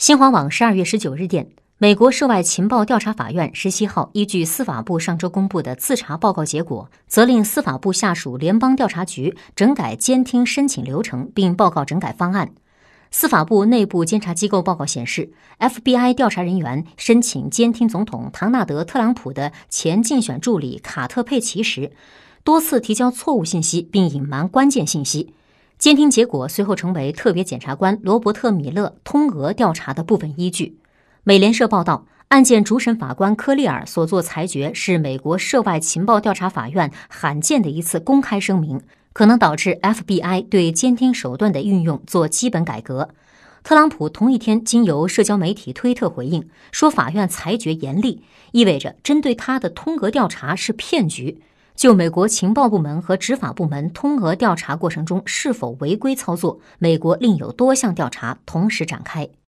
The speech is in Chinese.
新华网十二月十九日电，美国涉外情报调查法院十七号依据司法部上周公布的自查报告结果，责令司法部下属联邦调查局整改监听申请流程，并报告整改方案。司法部内部监察机构报告显示，FBI 调查人员申请监听总统唐纳德·特朗普的前竞选助理卡特·佩奇时，多次提交错误信息并隐瞒关键信息。监听结果随后成为特别检察官罗伯特·米勒通俄调查的部分依据。美联社报道，案件主审法官科利尔所作裁决是美国涉外情报调查法院罕见的一次公开声明，可能导致 FBI 对监听手段的运用做基本改革。特朗普同一天经由社交媒体推特回应说，法院裁决严厉，意味着针对他的通俄调查是骗局。就美国情报部门和执法部门通俄调查过程中是否违规操作，美国另有多项调查同时展开。